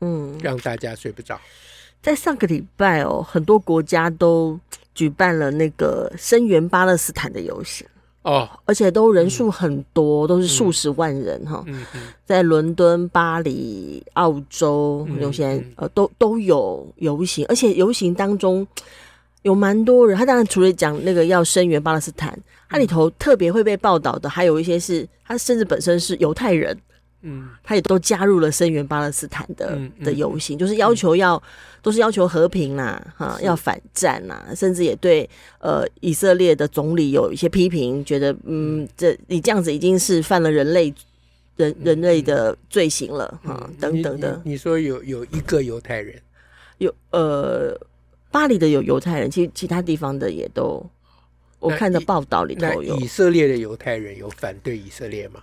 嗯，让大家睡不着。在上个礼拜哦，很多国家都举办了那个声援巴勒斯坦的游行哦，而且都人数很多，嗯、都是数十万人哈。嗯嗯，在伦敦、巴黎、澳洲，有些人呃都都有游行，而且游行当中有蛮多人。他当然除了讲那个要声援巴勒斯坦，他里头特别会被报道的，还有一些是他甚至本身是犹太人。嗯，他也都加入了声援巴勒斯坦的、的游行，就是要求要、嗯、都是要求和平啦，哈，要反战呐，甚至也对呃以色列的总理有一些批评，觉得嗯，这你这样子已经是犯了人类人人类的罪行了，哈、嗯，等等的。你，你说有有一个犹太人，有呃巴黎的有犹太人，其其他地方的也都，我看的报道里头有。以色列的犹太人有反对以色列吗？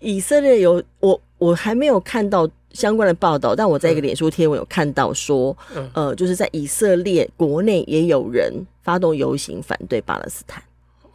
以色列有我，我还没有看到相关的报道，但我在一个脸书贴文有看到说，嗯、呃，就是在以色列国内也有人发动游行反对巴勒斯坦。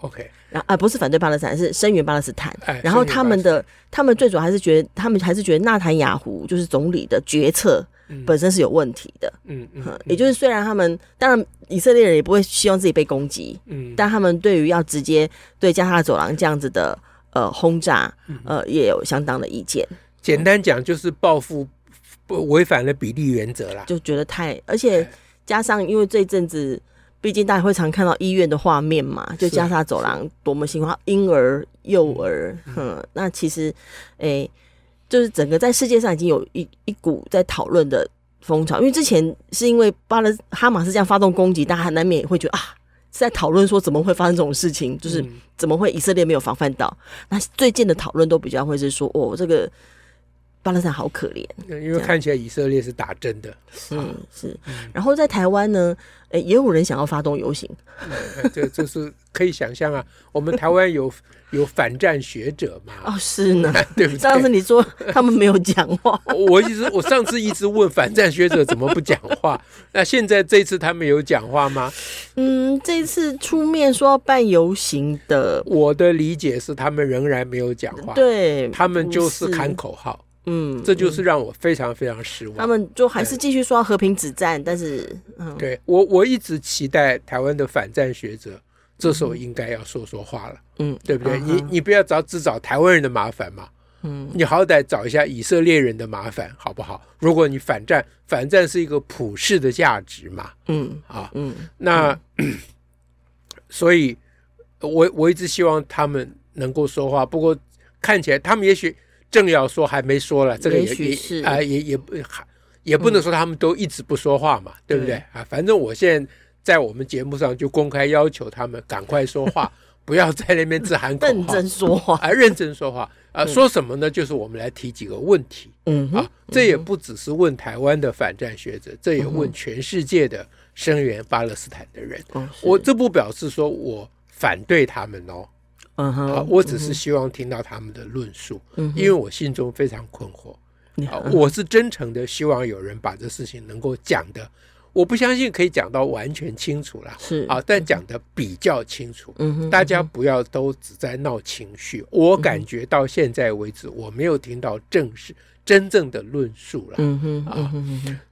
OK，然后啊，不是反对巴勒斯坦，是声援巴勒斯坦。哎、然后他们的他们最主要还是觉得，他们还是觉得纳坦雅胡就是总理的决策本身是有问题的。嗯嗯，嗯，也就是虽然他们当然以色列人也不会希望自己被攻击，嗯，但他们对于要直接对加沙走廊这样子的。呃，轰炸，呃，也有相当的意见。简单讲，就是报复不违反了比例原则啦，就觉得太，而且加上因为这阵子，毕竟大家会常看到医院的画面嘛，就加沙走廊多么心慌，婴儿、幼儿，嗯，那其实，诶、欸，就是整个在世界上已经有一一股在讨论的风潮，因为之前是因为巴勒哈马斯这样发动攻击，大家难免也会觉得啊。在讨论说怎么会发生这种事情，就是怎么会以色列没有防范到？那最近的讨论都比较会是说，哦，这个巴勒斯坦好可怜，因为看起来以色列是打真的，是是。然后在台湾呢，诶，也有人想要发动游行，这这是可以想象啊。我们台湾有。有反战学者嘛？哦，是呢，对不对？上次你说他们没有讲话，我一直我上次一直问反战学者怎么不讲话，那现在这次他们有讲话吗？嗯，这次出面说要办游行的，我的理解是他们仍然没有讲话，对，他们就是喊口号，嗯，这就是让我非常非常失望。他们就还是继续说和平止战，但是，嗯，对我我一直期待台湾的反战学者。这时候应该要说说话了，嗯，对不对？嗯、你你不要找只找台湾人的麻烦嘛，嗯，你好歹找一下以色列人的麻烦，好不好？如果你反战，反战是一个普世的价值嘛，嗯啊，嗯，那、嗯、所以我我一直希望他们能够说话，不过看起来他们也许正要说还没说了，这个也也是。啊、呃，也也不还也不能说他们都一直不说话嘛，嗯、对不对？啊？反正我现在。在我们节目上就公开要求他们赶快说话，不要在那边自喊口号，认真说话，啊，认真说话。啊，说什么呢？就是我们来提几个问题，嗯啊，这也不只是问台湾的反战学者，这也问全世界的声援巴勒斯坦的人。我这不表示说我反对他们哦，嗯哼，啊，我只是希望听到他们的论述，因为我心中非常困惑，啊，我是真诚的希望有人把这事情能够讲的。我不相信可以讲到完全清楚了，是啊，但讲的比较清楚。嗯哼，大家不要都只在闹情绪。我感觉到现在为止，我没有听到正式真正的论述了。嗯哼，啊，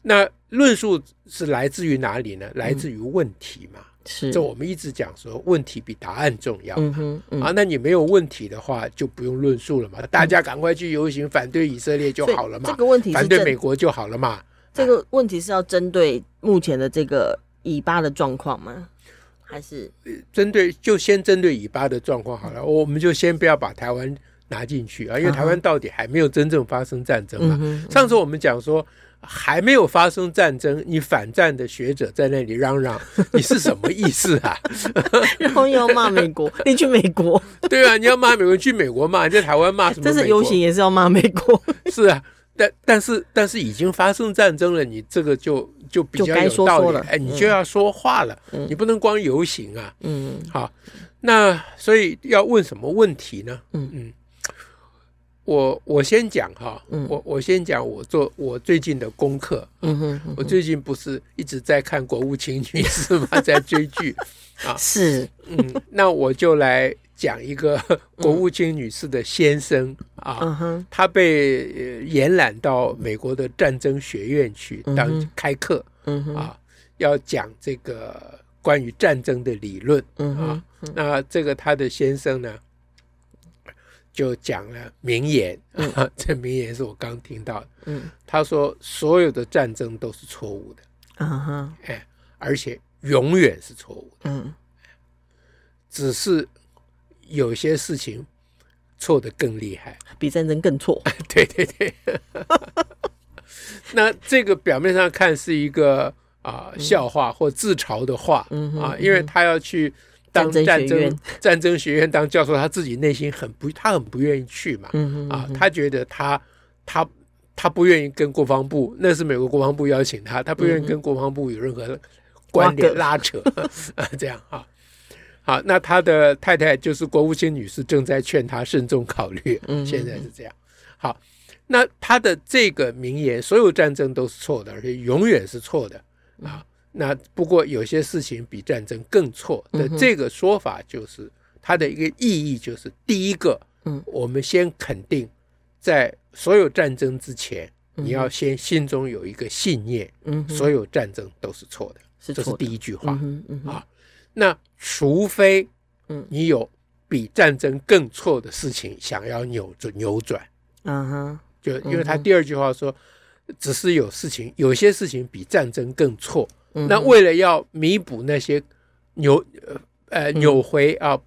那论述是来自于哪里呢？来自于问题嘛。是，这我们一直讲说，问题比答案重要。嗯哼，啊，那你没有问题的话，就不用论述了嘛。大家赶快去游行反对以色列就好了嘛。这个问题反对美国就好了嘛。这个问题是要针对目前的这个以巴的状况吗？还是针对就先针对以巴的状况好了？我们就先不要把台湾拿进去啊，因为台湾到底还没有真正发生战争嘛。上次我们讲说还没有发生战争，你反战的学者在那里嚷嚷，你是什么意思啊？然后又要骂美国，你去美国？对啊，你要骂美国，去美国骂，你在台湾骂什么？这是游行也是要骂美国？是啊。但但是但是已经发生战争了，你这个就就比较有道理，哎，你就要说话了，嗯、你不能光游行啊。嗯，好，那所以要问什么问题呢？嗯嗯，我我先讲哈，嗯、我我先讲我做我最近的功课。嗯哼，我最近不是一直在看国务卿女士吗？在追剧啊。是，嗯，那我就来。讲一个国务卿女士的先生啊，他被延揽到美国的战争学院去当开课啊，要讲这个关于战争的理论啊。那这个他的先生呢，就讲了名言。啊，这名言是我刚听到的。他说所有的战争都是错误的，哎，而且永远是错误的，只是。有些事情错的更厉害，比战争更错。对对对，那这个表面上看是一个啊、呃、笑话或自嘲的话，嗯、啊，因为他要去当战争战争，学院当教授，他自己内心很不，他很不愿意去嘛，嗯、啊，他觉得他他他不愿意跟国防部，那是美国国防部邀请他，他不愿意跟国防部有任何关联拉扯，嗯、这样啊。好，那他的太太就是国务卿女士，正在劝他慎重考虑。现在是这样。好，那他的这个名言：所有战争都是错的，而且永远是错的啊。那不过有些事情比战争更错的这个说法，就是它的一个意义，就是第一个，我们先肯定，在所有战争之前，你要先心中有一个信念，所有战争都是错的，这是第一句话。啊。那除非，你有比战争更错的事情想要扭转扭转，嗯哼，就因为他第二句话说，只是有事情，有些事情比战争更错，那为了要弥补那些扭呃扭回啊。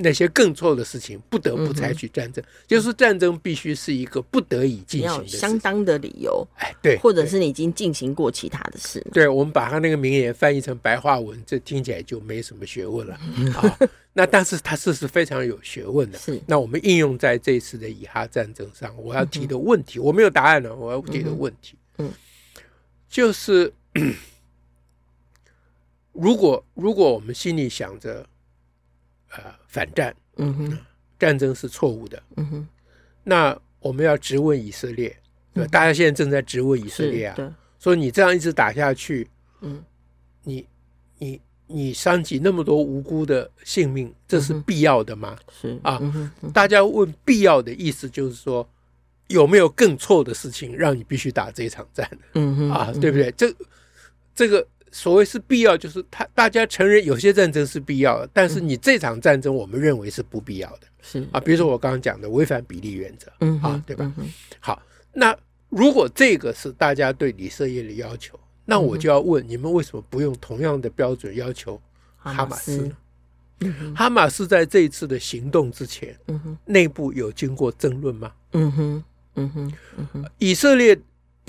那些更错的事情，不得不采取战争，就是战争必须是一个不得已进行的，相当的理由。哎，对，或者是你已经进行过其他的事。对，我们把他那个名言翻译成白话文，这听起来就没什么学问了啊。那但是它是是非常有学问的。是。那我们应用在这次的以哈战争上，我要提的问题，我没有答案了。我要提的问题，嗯，就是如果如果我们心里想着。呃，反战，嗯哼，战争是错误的，嗯哼。那我们要质问以色列，对，大家现在正在质问以色列啊，说你这样一直打下去，嗯，你你你伤及那么多无辜的性命，这是必要的吗？是啊，大家问必要的意思就是说，有没有更错的事情让你必须打这一场战？嗯哼，啊，对不对？这这个。所谓是必要，就是他大家承认有些战争是必要的，但是你这场战争我们认为是不必要的，是啊，比如说我刚刚讲的违反比例原则，嗯啊，对吧？好，那如果这个是大家对以色列的要求，那我就要问你们为什么不用同样的标准要求哈马斯呢？哈马斯在这一次的行动之前，嗯哼，内部有经过争论吗？嗯哼，嗯哼，嗯哼，以色列。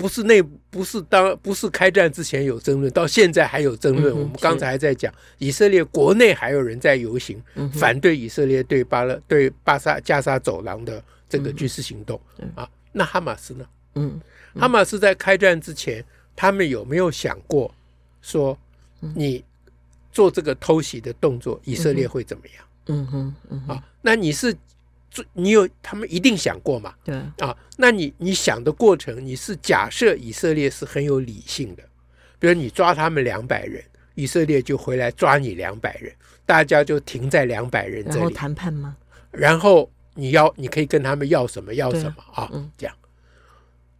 不是内，不是当，不是开战之前有争论，到现在还有争论。我们刚才还在讲，以色列国内还有人在游行，反对以色列对巴勒对巴沙加沙走廊的这个军事行动啊。那哈马斯呢？嗯，哈马斯在开战之前，他们有没有想过说，你做这个偷袭的动作，以色列会怎么样？嗯哼，啊，那你是？你有他们一定想过嘛？对啊，那你你想的过程，你是假设以色列是很有理性的，比如你抓他们两百人，以色列就回来抓你两百人，大家就停在两百人这里，然后谈判吗？然后你要你可以跟他们要什么要什么啊？嗯，这样，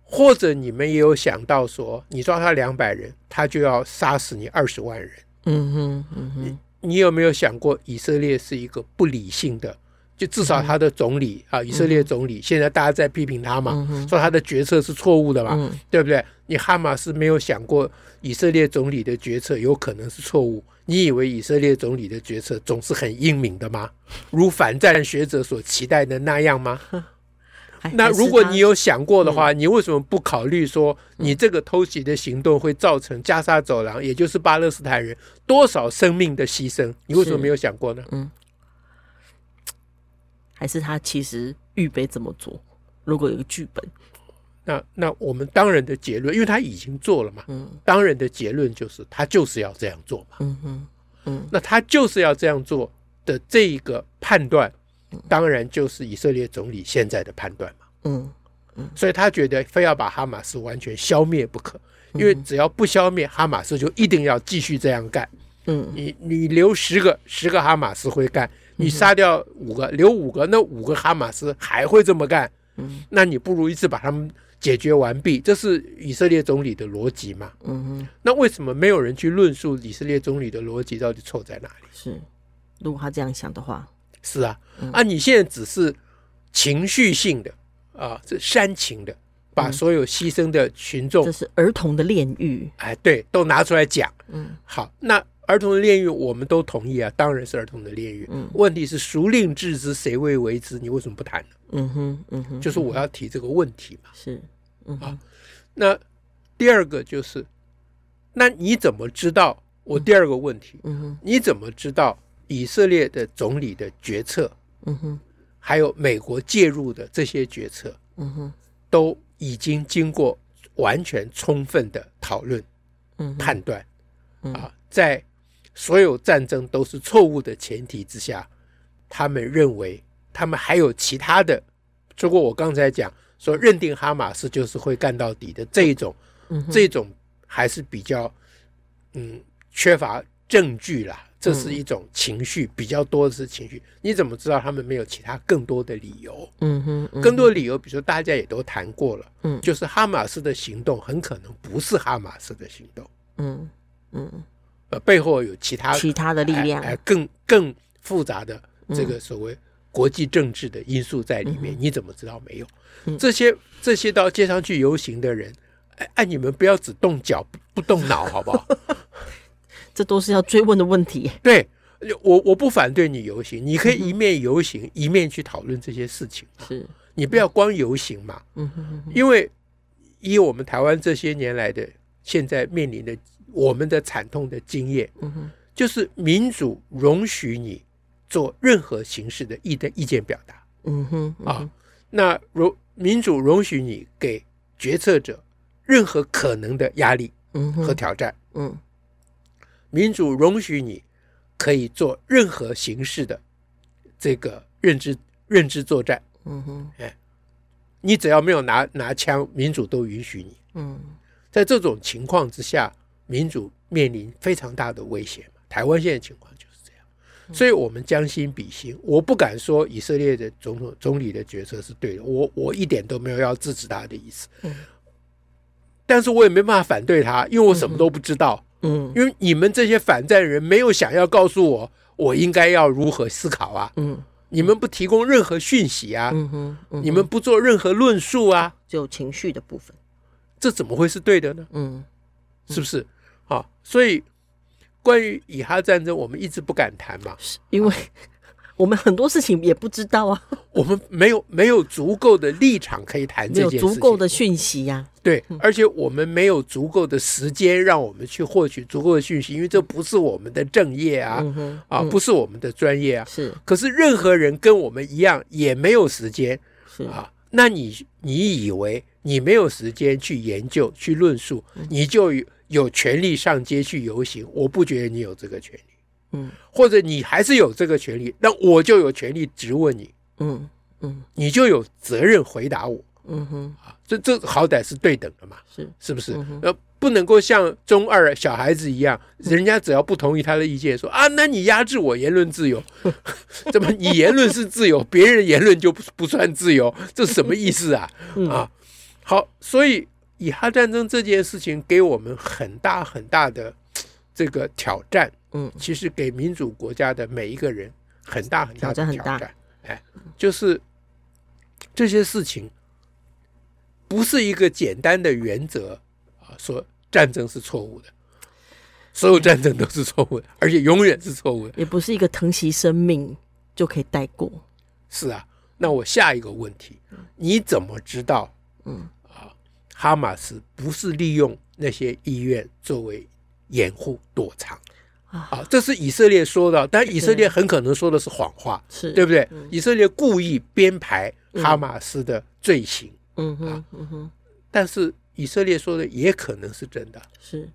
或者你们也有想到说，你抓他两百人，他就要杀死你二十万人。嗯哼，嗯哼，你你有没有想过，以色列是一个不理性的？就至少他的总理啊，以色列总理，现在大家在批评他嘛，说他的决策是错误的嘛，对不对？你哈马斯没有想过以色列总理的决策有可能是错误？你以为以色列总理的决策总是很英明的吗？如反战学者所期待的那样吗？那如果你有想过的话，你为什么不考虑说你这个偷袭的行动会造成加沙走廊，也就是巴勒斯坦人多少生命的牺牲？你为什么没有想过呢？嗯。还是他其实预备这么做？如果有个剧本，那那我们当然的结论，因为他已经做了嘛，嗯，当然的结论就是他就是要这样做嘛，嗯嗯，嗯，那他就是要这样做的这一个判断，当然就是以色列总理现在的判断嘛，嗯嗯，所以他觉得非要把哈马斯完全消灭不可，因为只要不消灭哈马斯，就一定要继续这样干，嗯，你你留十个十个哈马斯会干，你杀掉五个留五个，那五个哈马斯还会这么干，嗯，那你不如一次把他们。解决完毕，这是以色列总理的逻辑嘛？嗯哼。那为什么没有人去论述以色列总理的逻辑到底错在哪里？是，如果他这样想的话，是啊。嗯、啊，你现在只是情绪性的啊，这煽情的，把所有牺牲的群众，这是儿童的炼狱。哎，对，都拿出来讲。嗯，好，那儿童的炼狱我们都同意啊，当然是儿童的炼狱。嗯，问题是孰令治之，谁为为之？你为什么不谈呢？嗯哼，嗯哼，就是我要提这个问题嘛。是。嗯、啊，那第二个就是，那你怎么知道？我第二个问题，嗯哼，你怎么知道以色列的总理的决策，嗯哼，还有美国介入的这些决策，嗯哼，都已经经过完全充分的讨论、嗯判断，啊，在所有战争都是错误的前提之下，他们认为他们还有其他的，如果我刚才讲。说认定哈马斯就是会干到底的这一种，这种还是比较嗯缺乏证据啦。这是一种情绪比较多的是情绪。你怎么知道他们没有其他更多的理由？嗯哼，更多的理由，比如说大家也都谈过了，嗯，就是哈马斯的行动很可能不是哈马斯的行动，嗯嗯，呃，背后有其他其他的力量，哎，更更复杂的这个所谓国际政治的因素在里面。你怎么知道没有？这些这些到街上去游行的人，哎哎，你们不要只动脚不不动脑，好不好？这都是要追问的问题。对，我我不反对你游行，你可以一面游行、嗯、一面去讨论这些事情。是你不要光游行嘛。嗯哼哼哼，因为以我们台湾这些年来的现在面临的我们的惨痛的经验，嗯哼，就是民主容许你做任何形式的意的意见表达。嗯哼，嗯哼。啊。那容民主容许你给决策者任何可能的压力和挑战，嗯，民主容许你可以做任何形式的这个认知认知作战，嗯哼，哎，你只要没有拿拿枪，民主都允许你，嗯，在这种情况之下，民主面临非常大的威胁嘛，台湾现在情况就是这样。所以，我们将心比心，我不敢说以色列的总统、总理的决策是对的，我我一点都没有要支持他的意思。嗯，但是我也没办法反对他，因为我什么都不知道。嗯，因为你们这些反战人没有想要告诉我，我应该要如何思考啊。嗯，你们不提供任何讯息啊。嗯哼，你们不做任何论述啊，只有情绪的部分，这怎么会是对的呢？嗯，是不是？好，所以。关于以哈战争，我们一直不敢谈嘛，因为 我们很多事情也不知道啊。我们没有没有足够的立场可以谈这件事情，没有足够的讯息呀。对，而且我们没有足够的时间让我们去获取足够的讯息，因为这不是我们的正业啊，啊，不是我们的专业啊。是，可是任何人跟我们一样也没有时间，是啊。那你你以为你没有时间去研究去论述，你就有？有权利上街去游行，我不觉得你有这个权利，嗯，或者你还是有这个权利，那我就有权利质问你，嗯嗯，你就有责任回答我，嗯哼，啊，这这好歹是对等的嘛，是。是不是？呃，不能够像中二小孩子一样，人家只要不同意他的意见，说啊，那你压制我言论自由，怎么你言论是自由，别人言论就不不算自由，这什么意思啊？啊，好，所以。以哈战争这件事情给我们很大很大的 这个挑战，嗯，其实给民主国家的每一个人很大很大的挑战，挑战很大，哎，就是这些事情不是一个简单的原则啊，说战争是错误的，所有战争都是错误的，而且永远是错误的，也不是一个疼惜生命就可以带过。是啊，那我下一个问题，你怎么知道？嗯。哈马斯不是利用那些医院作为掩护躲藏。啊，这是以色列说的，但以色列很可能说的是谎话，是。对不对？以色列故意编排哈马斯的罪行，嗯哼，嗯哼，但是以色列说的也可能是真的。是，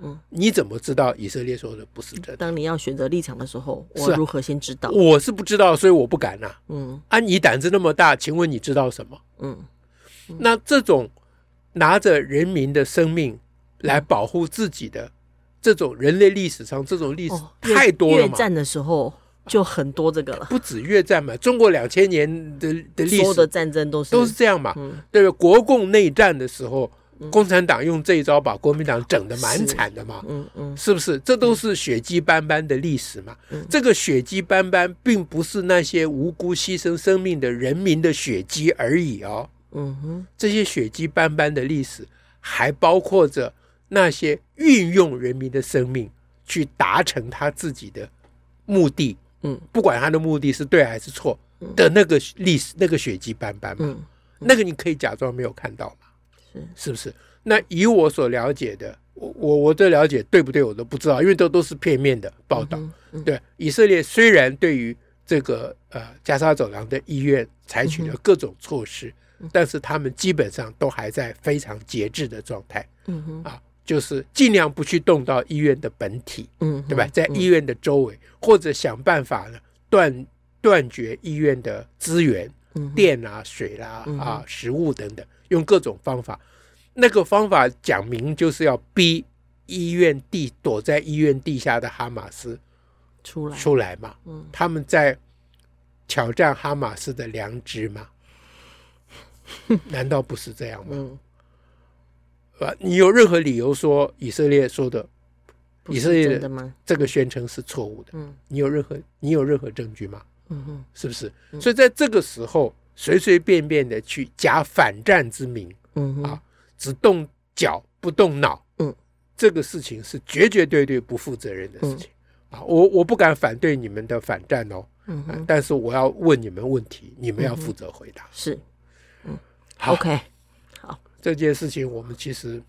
嗯，你怎么知道以色列说的不是真的？当你要选择立场的时候，我如何先知道？是啊，我是不知道，所以我不敢呐。嗯，啊，你胆子那么大，请问你知道什么？嗯，那这种拿着人民的生命来保护自己的这种人类历史上这种历史太多了嘛？越战的时候。就很多这个了，不止越战嘛，中国两千年的的历史，所有的战争都是都是这样嘛，嗯、对吧？国共内战的时候，嗯、共产党用这一招把国民党整得蛮惨的嘛，嗯嗯，是不是？这都是血迹斑斑的历史嘛。嗯、这个血迹斑斑，并不是那些无辜牺牲生命的人民的血迹而已哦，嗯哼，这些血迹斑斑的历史，还包括着那些运用人民的生命去达成他自己的目的。嗯，不管他的目的是对还是错的那个历史，那个血迹斑斑嘛，那个你可以假装没有看到嘛，是是不是？那以我所了解的，我我我的了解对不对？我都不知道，因为都都是片面的报道。对，以色列虽然对于这个呃加沙走廊的医院采取了各种措施，但是他们基本上都还在非常节制的状态。嗯哼啊。就是尽量不去动到医院的本体，嗯，对吧？在医院的周围，或者想办法呢断断绝医院的资源，电啊、水啦、啊、食物等等，用各种方法。那个方法讲明就是要逼医院地躲在医院地下的哈马斯出来出来嘛。嗯，他们在挑战哈马斯的良知吗？难道不是这样吗？嗯。你有任何理由说以色列说的以色列的这个宣称是错误的？嗯，你有任何你有任何证据吗？嗯哼，是不是？所以在这个时候随随便便的去假反战之名，嗯啊，只动脚不动脑，嗯，这个事情是绝绝对对不负责任的事情啊！我我不敢反对你们的反战哦，嗯，但是我要问你们问题，你们要负责回答。是，嗯，好，OK 好。这件事情我们其实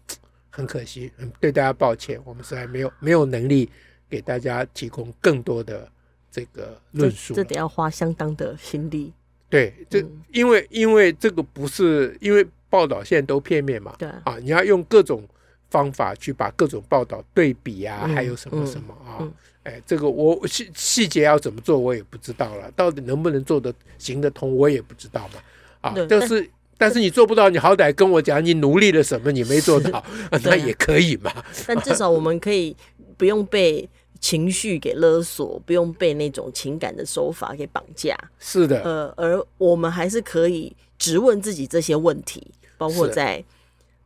很可惜，嗯，对大家抱歉，我们实在没有没有能力给大家提供更多的这个论述，这，这得要花相当的心力。对，这、嗯、因为因为这个不是因为报道现在都片面嘛，对啊，你要用各种方法去把各种报道对比啊，嗯、还有什么什么啊，嗯嗯、哎，这个我细细节要怎么做我也不知道了，到底能不能做得行得通我也不知道嘛，啊，就对是。但是你做不到，你好歹跟我讲你努力了什么，你没做到，那也可以嘛。但至少我们可以不用被情绪给勒索，不用被那种情感的手法给绑架。是的，呃，而我们还是可以直问自己这些问题，包括在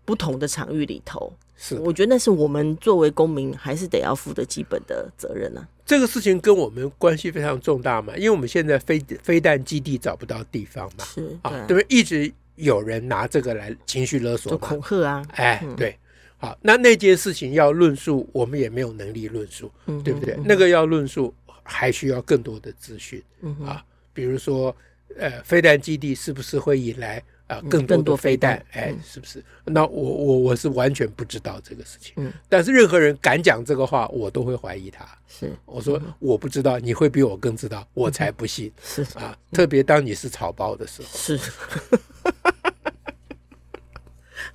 不同的场域里头。是，我觉得那是我们作为公民还是得要负的基本的责任呢、啊。这个事情跟我们关系非常重大嘛，因为我们现在飞飞弹基地找不到地方嘛，是啊，对不对？一直。有人拿这个来情绪勒索，恐吓啊！哎，对，好，那那件事情要论述，我们也没有能力论述，对不对？那个要论述，还需要更多的资讯。啊，比如说，呃，飞弹基地是不是会引来啊更多的飞弹？哎，是不是？那我我我是完全不知道这个事情，嗯但是任何人敢讲这个话，我都会怀疑他。是，我说我不知道，你会比我更知道，我才不信。是啊，特别当你是草包的时候。是。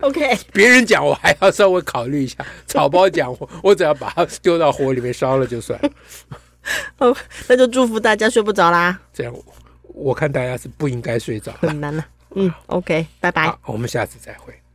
OK，别人讲我还要稍微考虑一下，草包讲我，我只要把它丢到火里面烧了就算了。哦，那就祝福大家睡不着啦。这样，我看大家是不应该睡着。很难了。嗯，OK，拜拜。我们下次再会。